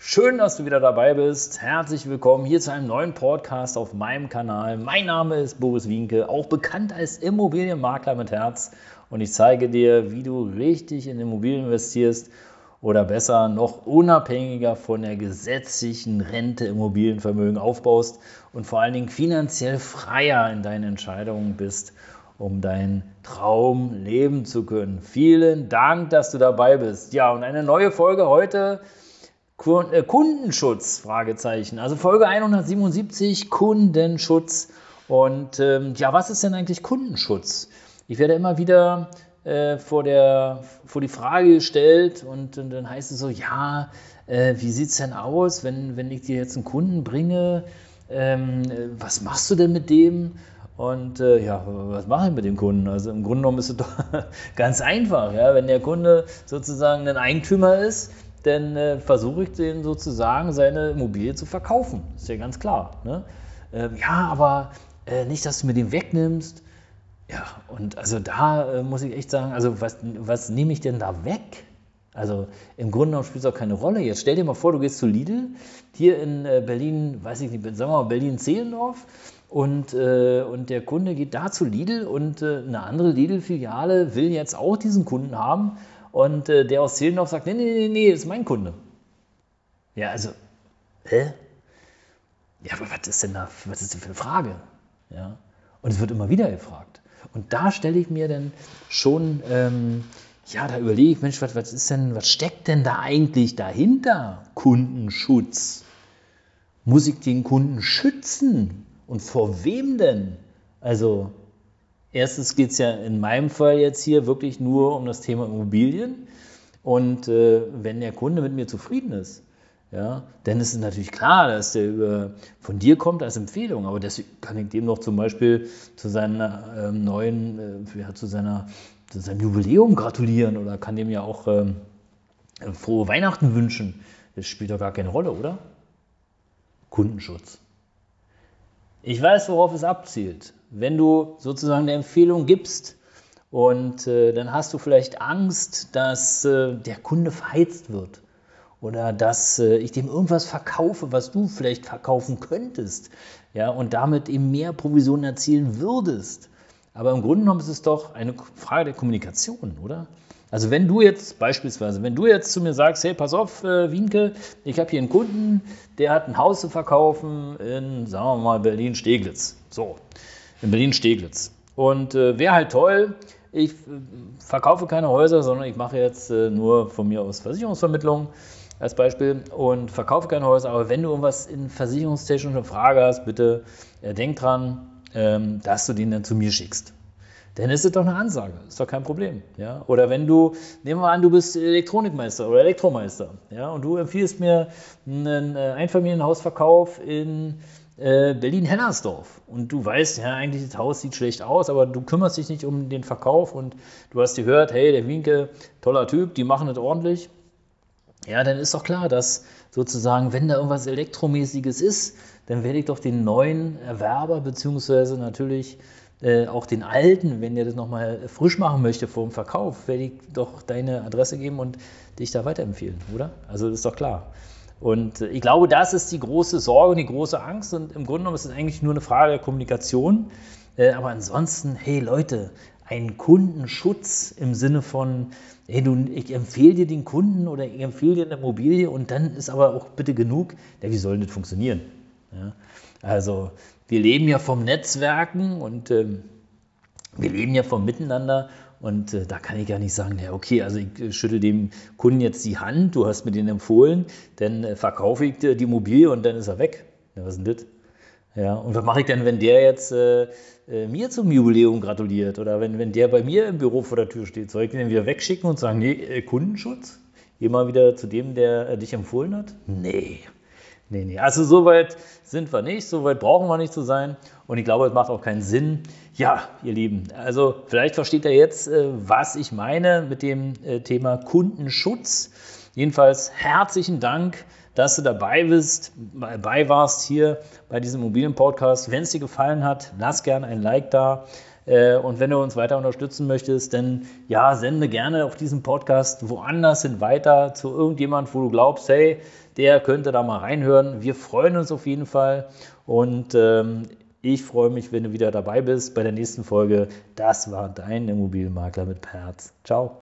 Schön, dass du wieder dabei bist. Herzlich willkommen hier zu einem neuen Podcast auf meinem Kanal. Mein Name ist Boris Wienke, auch bekannt als Immobilienmakler mit Herz. Und ich zeige dir, wie du richtig in Immobilien investierst oder besser noch unabhängiger von der gesetzlichen Rente Immobilienvermögen aufbaust und vor allen Dingen finanziell freier in deinen Entscheidungen bist, um deinen Traum leben zu können. Vielen Dank, dass du dabei bist. Ja, und eine neue Folge heute Kundenschutz, Fragezeichen. Also Folge 177, Kundenschutz. Und ähm, ja, was ist denn eigentlich Kundenschutz? Ich werde immer wieder äh, vor, der, vor die Frage gestellt und, und dann heißt es so, ja, äh, wie sieht es denn aus, wenn, wenn ich dir jetzt einen Kunden bringe, ähm, was machst du denn mit dem? Und äh, ja, was mache ich mit dem Kunden? Also im Grunde genommen ist es doch ganz einfach. Ja? Wenn der Kunde sozusagen ein Eigentümer ist, dann äh, versuche ich den sozusagen seine Immobilie zu verkaufen. Ist ja ganz klar. Ne? Äh, ja, aber äh, nicht, dass du mir den wegnimmst. Ja, und also da äh, muss ich echt sagen, also was, was nehme ich denn da weg? Also im Grunde genommen spielt es auch keine Rolle. Jetzt stell dir mal vor, du gehst zu Lidl, hier in äh, Berlin, weiß ich nicht, sagen wir mal Berlin-Zehlendorf und, äh, und der Kunde geht da zu Lidl und eine andere Lidl-Filiale will jetzt auch diesen Kunden haben und äh, der aus Zehlendorf sagt, nee, nee, nee, nee, ist mein Kunde. Ja, also, hä? Ja, aber was ist denn da, was ist denn für eine Frage? Ja, und es wird immer wieder gefragt. Und da stelle ich mir dann schon, ähm, ja, da überlege ich, Mensch, was, was ist denn, was steckt denn da eigentlich dahinter? Kundenschutz. Muss ich den Kunden schützen? Und vor wem denn? Also, Erstens geht es ja in meinem Fall jetzt hier wirklich nur um das Thema Immobilien. Und äh, wenn der Kunde mit mir zufrieden ist, ja, dann ist es natürlich klar, dass der über, von dir kommt als Empfehlung. Aber deswegen kann ich dem noch zum Beispiel zu seiner ähm, neuen, äh, ja, zu, seiner, zu seinem Jubiläum gratulieren oder kann dem ja auch ähm, frohe Weihnachten wünschen. Das spielt doch gar keine Rolle, oder? Kundenschutz. Ich weiß, worauf es abzielt wenn du sozusagen eine Empfehlung gibst und äh, dann hast du vielleicht Angst, dass äh, der Kunde verheizt wird oder dass äh, ich dem irgendwas verkaufe, was du vielleicht verkaufen könntest, ja, und damit eben mehr Provisionen erzielen würdest. Aber im Grunde genommen ist es doch eine Frage der Kommunikation, oder? Also wenn du jetzt beispielsweise, wenn du jetzt zu mir sagst, hey, pass auf, äh, Wienke, ich habe hier einen Kunden, der hat ein Haus zu verkaufen in, sagen wir mal, Berlin-Steglitz. So, in Berlin-Steglitz. Und äh, wäre halt toll, ich äh, verkaufe keine Häuser, sondern ich mache jetzt äh, nur von mir aus Versicherungsvermittlung als Beispiel und verkaufe keine Häuser. Aber wenn du irgendwas in versicherungstechnischer Frage hast, bitte äh, denk dran, ähm, dass du den dann zu mir schickst. Dann ist es doch eine Ansage, ist doch kein Problem. Ja? Oder wenn du, nehmen wir an, du bist Elektronikmeister oder Elektromeister ja? und du empfiehlst mir einen äh, Einfamilienhausverkauf in äh, Berlin-Hellersdorf. Und du weißt, ja, eigentlich das Haus sieht schlecht aus, aber du kümmerst dich nicht um den Verkauf und du hast gehört, hey, der Winke, toller Typ, die machen das ordentlich. Ja, dann ist doch klar, dass sozusagen, wenn da irgendwas Elektromäßiges ist, dann werde ich doch den neuen Erwerber, beziehungsweise natürlich äh, auch den alten, wenn der das nochmal frisch machen möchte vor dem Verkauf, werde ich doch deine Adresse geben und dich da weiterempfehlen, oder? Also das ist doch klar. Und ich glaube, das ist die große Sorge und die große Angst. Und im Grunde genommen ist es eigentlich nur eine Frage der Kommunikation. Äh, aber ansonsten, hey Leute, ein Kundenschutz im Sinne von, hey, du, ich empfehle dir den Kunden oder ich empfehle dir eine Immobilie und dann ist aber auch bitte genug. Ja, wie soll das funktionieren? Ja, also, wir leben ja vom Netzwerken und ähm, wir leben ja vom Miteinander und äh, da kann ich gar nicht sagen, ja, okay, also ich äh, schüttel dem Kunden jetzt die Hand, du hast mir den empfohlen, dann äh, verkaufe ich die Immobilie und dann ist er weg. Ja, was ist denn das? Ja, und was mache ich denn, wenn der jetzt äh, äh, mir zum Jubiläum gratuliert oder wenn, wenn der bei mir im Büro vor der Tür steht? Soll ich den wieder wegschicken und sagen, nee, äh, Kundenschutz? Geh mal wieder zu dem, der dich empfohlen hat? Nee, Nee, nee. Also so weit sind wir nicht, so weit brauchen wir nicht zu sein. Und ich glaube, es macht auch keinen Sinn. Ja, ihr Lieben, also vielleicht versteht ihr jetzt, äh, was ich meine mit dem äh, Thema Kundenschutz. Jedenfalls herzlichen Dank, dass du dabei bist, dabei warst hier bei diesem mobilen Podcast. Wenn es dir gefallen hat, lass gerne ein Like da. Äh, und wenn du uns weiter unterstützen möchtest, dann ja, sende gerne auf diesen Podcast woanders hin weiter zu irgendjemand, wo du glaubst, hey, der könnte da mal reinhören. Wir freuen uns auf jeden Fall und ähm, ich freue mich, wenn du wieder dabei bist bei der nächsten Folge. Das war dein Immobilienmakler mit Herz. Ciao.